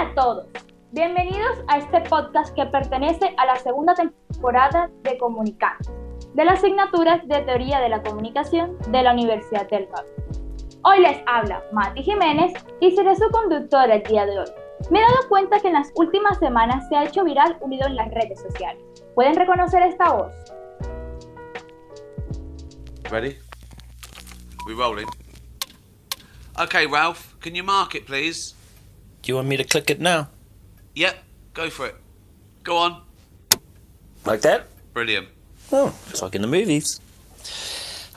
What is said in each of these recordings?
A todos, bienvenidos a este podcast que pertenece a la segunda temporada de Comunicar, de las asignaturas de Teoría de la Comunicación de la Universidad del Norte. Hoy les habla Mati Jiménez y seré su conductora el día de hoy. Me he dado cuenta que en las últimas semanas se ha hecho viral un video en las redes sociales. ¿Pueden reconocer esta voz? Ready? We rolling? Okay, Ralph, can you mark it, please? Do you want me to click it now? Yep, go for it. Go on. Like that? Brilliant. Oh, it's like in the movies.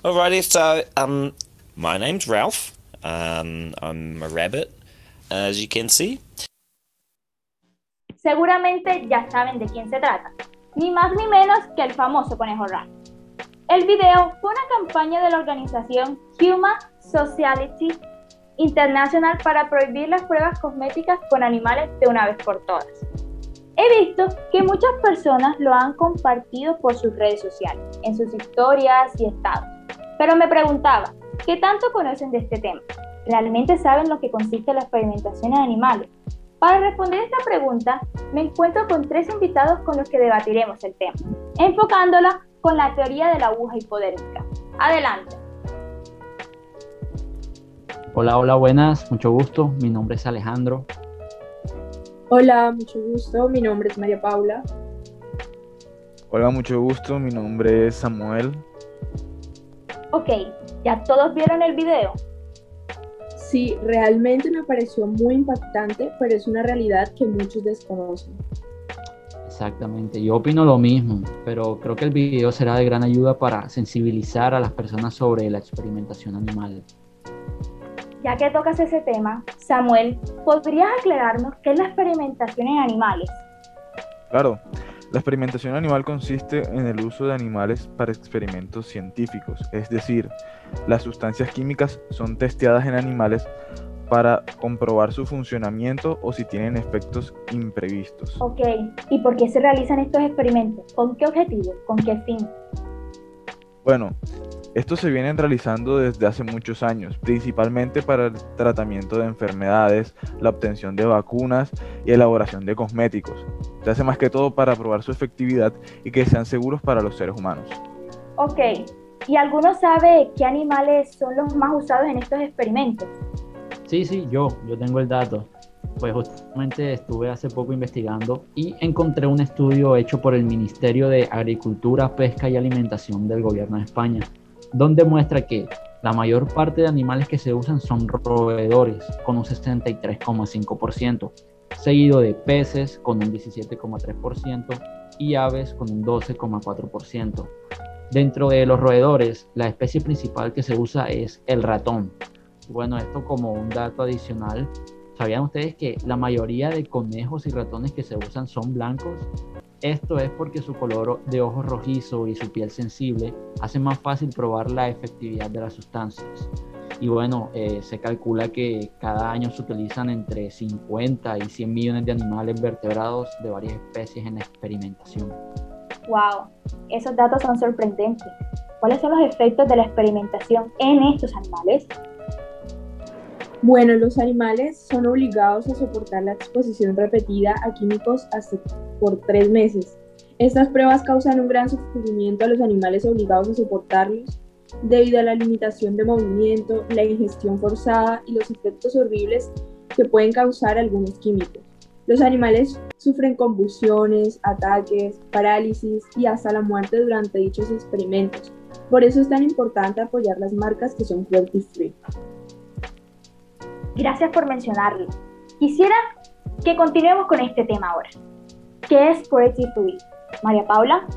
Alrighty, so um, my name's Ralph. Um, I'm a rabbit, as you can see. Seguramente ya saben de quién se trata, ni más ni menos que el famoso conejo Ralph. El video fue una campaña de la organización Human Sociality International para prohibir las pruebas cosméticas con animales de una vez por todas. He visto que muchas personas lo han compartido por sus redes sociales, en sus historias y estados. Pero me preguntaba, ¿qué tanto conocen de este tema? ¿Realmente saben lo que consiste la experimentación en animales? Para responder esta pregunta, me encuentro con tres invitados con los que debatiremos el tema, enfocándola con la teoría de la aguja hipodérmica. Adelante. Hola, hola, buenas, mucho gusto. Mi nombre es Alejandro. Hola, mucho gusto. Mi nombre es María Paula. Hola, mucho gusto. Mi nombre es Samuel. Ok, ¿ya todos vieron el video? Sí, realmente me pareció muy impactante, pero es una realidad que muchos desconocen. Exactamente, yo opino lo mismo, pero creo que el video será de gran ayuda para sensibilizar a las personas sobre la experimentación animal. Ya que tocas ese tema, Samuel, ¿podrías aclararnos qué es la experimentación en animales? Claro, la experimentación animal consiste en el uso de animales para experimentos científicos, es decir, las sustancias químicas son testeadas en animales para comprobar su funcionamiento o si tienen efectos imprevistos. Ok, ¿y por qué se realizan estos experimentos? ¿Con qué objetivo? ¿Con qué fin? Bueno, estos se vienen realizando desde hace muchos años, principalmente para el tratamiento de enfermedades, la obtención de vacunas y elaboración de cosméticos. Se hace más que todo para probar su efectividad y que sean seguros para los seres humanos. Ok, ¿y alguno sabe qué animales son los más usados en estos experimentos? Sí, sí, yo, yo tengo el dato. Pues justamente estuve hace poco investigando y encontré un estudio hecho por el Ministerio de Agricultura, Pesca y Alimentación del Gobierno de España, donde muestra que la mayor parte de animales que se usan son roedores, con un 63,5%, seguido de peces con un 17,3% y aves con un 12,4%. Dentro de los roedores, la especie principal que se usa es el ratón, bueno, esto como un dato adicional, ¿sabían ustedes que la mayoría de conejos y ratones que se usan son blancos? Esto es porque su color de ojos rojizo y su piel sensible hace más fácil probar la efectividad de las sustancias. Y bueno, eh, se calcula que cada año se utilizan entre 50 y 100 millones de animales vertebrados de varias especies en experimentación. ¡Wow! Esos datos son sorprendentes. ¿Cuáles son los efectos de la experimentación en estos animales? Bueno, los animales son obligados a soportar la exposición repetida a químicos hasta por tres meses. Estas pruebas causan un gran sufrimiento a los animales obligados a soportarlos debido a la limitación de movimiento, la ingestión forzada y los efectos horribles que pueden causar algunos químicos. Los animales sufren convulsiones, ataques, parálisis y hasta la muerte durante dichos experimentos. Por eso es tan importante apoyar las marcas que son cruelty free. Gracias por mencionarlo. Quisiera que continuemos con este tema ahora. ¿Qué es cruelty free? María Paula.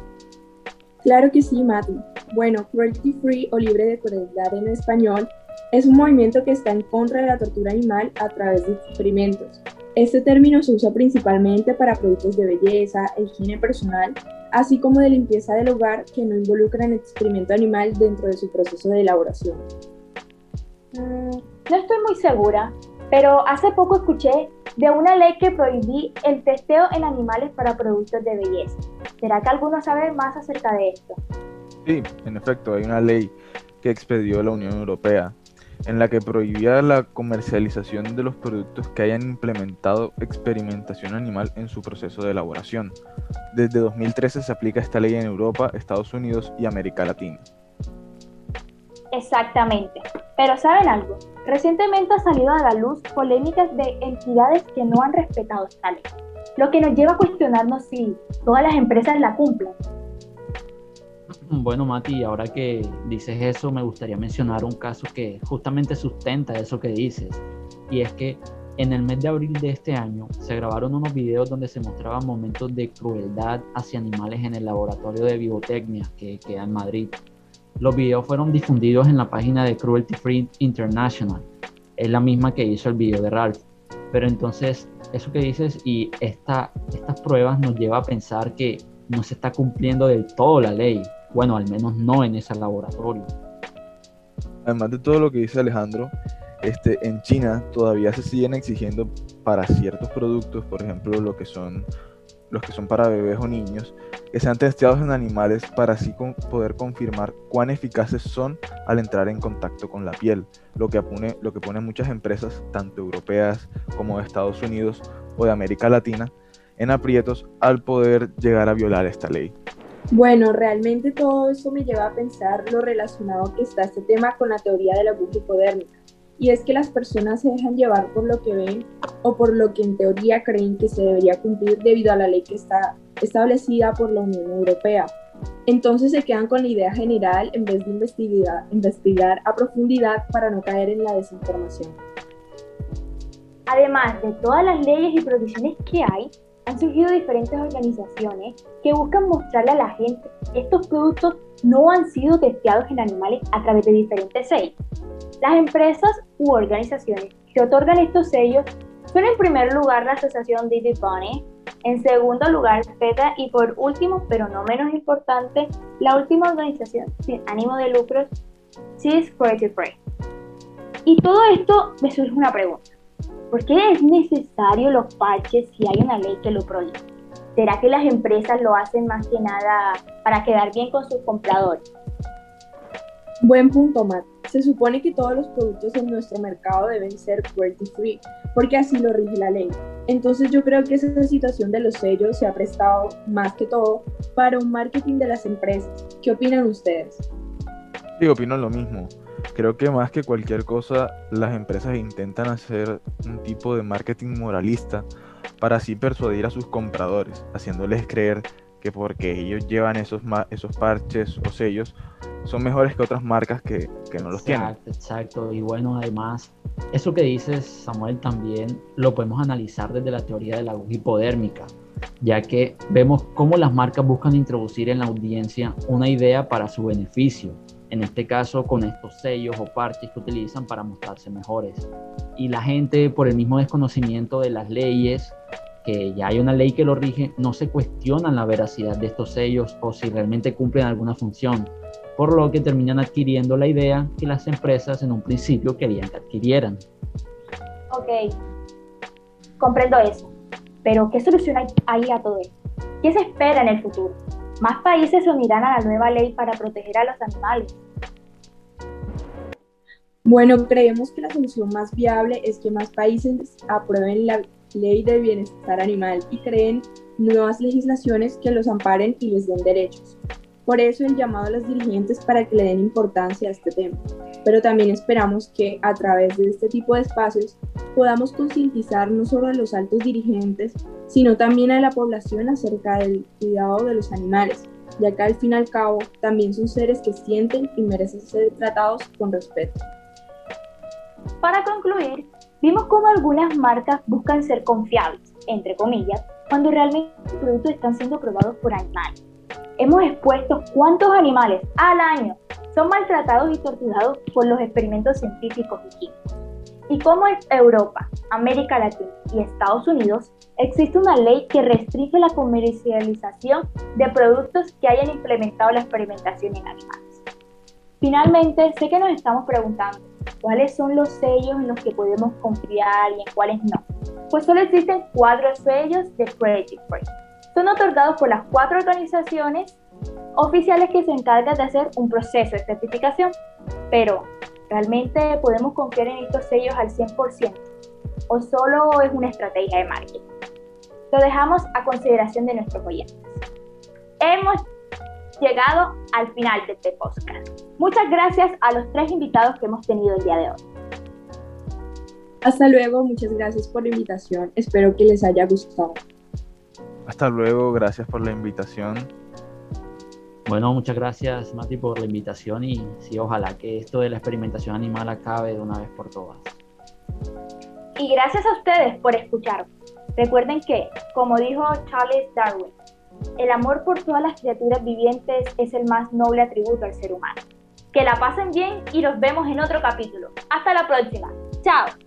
Claro que sí, Mati. Bueno, cruelty free o libre de crueldad en español es un movimiento que está en contra de la tortura animal a través de experimentos. Este término se usa principalmente para productos de belleza, higiene personal, así como de limpieza del hogar que no involucran experimento animal dentro de su proceso de elaboración. Mm, no estoy muy segura, pero hace poco escuché de una ley que prohibí el testeo en animales para productos de belleza. ¿Será que alguno sabe más acerca de esto? Sí, en efecto, hay una ley que expedió la Unión Europea. en la que prohibía la comercialización de los productos que hayan implementado experimentación animal en su proceso de elaboración. Desde 2013 se aplica esta ley en Europa, Estados Unidos y América Latina. Exactamente. Pero ¿saben algo? Recientemente ha salido a la luz polémicas de entidades que no han respetado esta ley, lo que nos lleva a cuestionarnos si todas las empresas la cumplen. Bueno, Mati, ahora que dices eso, me gustaría mencionar un caso que justamente sustenta eso que dices. Y es que en el mes de abril de este año se grabaron unos videos donde se mostraban momentos de crueldad hacia animales en el laboratorio de biotecnia que queda en Madrid. Los videos fueron difundidos en la página de Cruelty Free International. Es la misma que hizo el video de Ralph. Pero entonces, eso que dices y esta, estas pruebas nos lleva a pensar que no se está cumpliendo del todo la ley. Bueno, al menos no en ese laboratorio. Además de todo lo que dice Alejandro, este, en China todavía se siguen exigiendo para ciertos productos, por ejemplo, lo que son los que son para bebés o niños, que sean testeados en animales para así poder confirmar cuán eficaces son al entrar en contacto con la piel, lo que, pone, lo que pone muchas empresas, tanto europeas como de Estados Unidos o de América Latina, en aprietos al poder llegar a violar esta ley. Bueno, realmente todo eso me lleva a pensar lo relacionado que está este tema con la teoría de la aguja hipodérmica. Y es que las personas se dejan llevar por lo que ven o por lo que en teoría creen que se debería cumplir debido a la ley que está establecida por la Unión Europea. Entonces se quedan con la idea general en vez de investigar, a profundidad para no caer en la desinformación. Además de todas las leyes y provisiones que hay, han surgido diferentes organizaciones que buscan mostrarle a la gente que estos productos no han sido testeados en animales a través de diferentes sellos. Las empresas u organizaciones que otorgan estos sellos son en primer lugar la asociación Didi Bunny, en segundo lugar PETA y por último, pero no menos importante, la última organización sin ánimo de lucros, Cheese Creative Free. Y todo esto me surge una pregunta. ¿Por qué es necesario los parches si hay una ley que lo prohíbe? ¿Será que las empresas lo hacen más que nada para quedar bien con sus compradores? Buen punto, Matt. Se supone que todos los productos en nuestro mercado deben ser cruelty free, porque así lo rige la ley. Entonces yo creo que esa situación de los sellos se ha prestado más que todo para un marketing de las empresas. ¿Qué opinan ustedes? Sí, opino lo mismo. Creo que más que cualquier cosa, las empresas intentan hacer un tipo de marketing moralista para así persuadir a sus compradores, haciéndoles creer que porque ellos llevan esos, esos parches o sellos, son mejores que otras marcas que, que no los tienen. Exacto, y bueno, además, eso que dices, Samuel, también lo podemos analizar desde la teoría de la hipodérmica, ya que vemos cómo las marcas buscan introducir en la audiencia una idea para su beneficio, en este caso con estos sellos o parches que utilizan para mostrarse mejores. Y la gente, por el mismo desconocimiento de las leyes, que ya hay una ley que lo rige, no se cuestionan la veracidad de estos sellos o si realmente cumplen alguna función, por lo que terminan adquiriendo la idea que las empresas en un principio querían que adquirieran. Ok, comprendo eso, pero ¿qué solución hay a todo esto? ¿Qué se espera en el futuro? ¿Más países se unirán a la nueva ley para proteger a los animales? Bueno, creemos que la solución más viable es que más países aprueben la ley de bienestar animal y creen nuevas legislaciones que los amparen y les den derechos. Por eso el llamado a los dirigentes para que le den importancia a este tema. Pero también esperamos que a través de este tipo de espacios podamos concientizar no solo a los altos dirigentes, sino también a la población acerca del cuidado de los animales, ya que al fin y al cabo también son seres que sienten y merecen ser tratados con respeto. Para concluir, vimos cómo algunas marcas buscan ser confiables, entre comillas, cuando realmente los productos están siendo probados por animales hemos expuesto cuántos animales al año son maltratados y torturados por los experimentos científicos y químicos. Y cómo en Europa, América Latina y Estados Unidos existe una ley que restringe la comercialización de productos que hayan implementado la experimentación en animales. Finalmente, sé que nos estamos preguntando cuáles son los sellos en los que podemos confiar y en cuáles no. Pues solo existen cuatro sellos de Creative Free son otorgados por las cuatro organizaciones oficiales que se encargan de hacer un proceso de certificación. Pero, ¿Realmente podemos confiar en estos sellos al 100%? ¿O solo es una estrategia de marketing? Lo dejamos a consideración de nuestros oyentes. Hemos llegado al final de este podcast. Muchas gracias a los tres invitados que hemos tenido el día de hoy. Hasta luego, muchas gracias por la invitación. Espero que les haya gustado. Hasta luego, gracias por la invitación. Bueno, muchas gracias Mati por la invitación y sí, ojalá que esto de la experimentación animal acabe de una vez por todas. Y gracias a ustedes por escuchar. Recuerden que, como dijo Charles Darwin, el amor por todas las criaturas vivientes es el más noble atributo al ser humano. Que la pasen bien y nos vemos en otro capítulo. Hasta la próxima. Chao.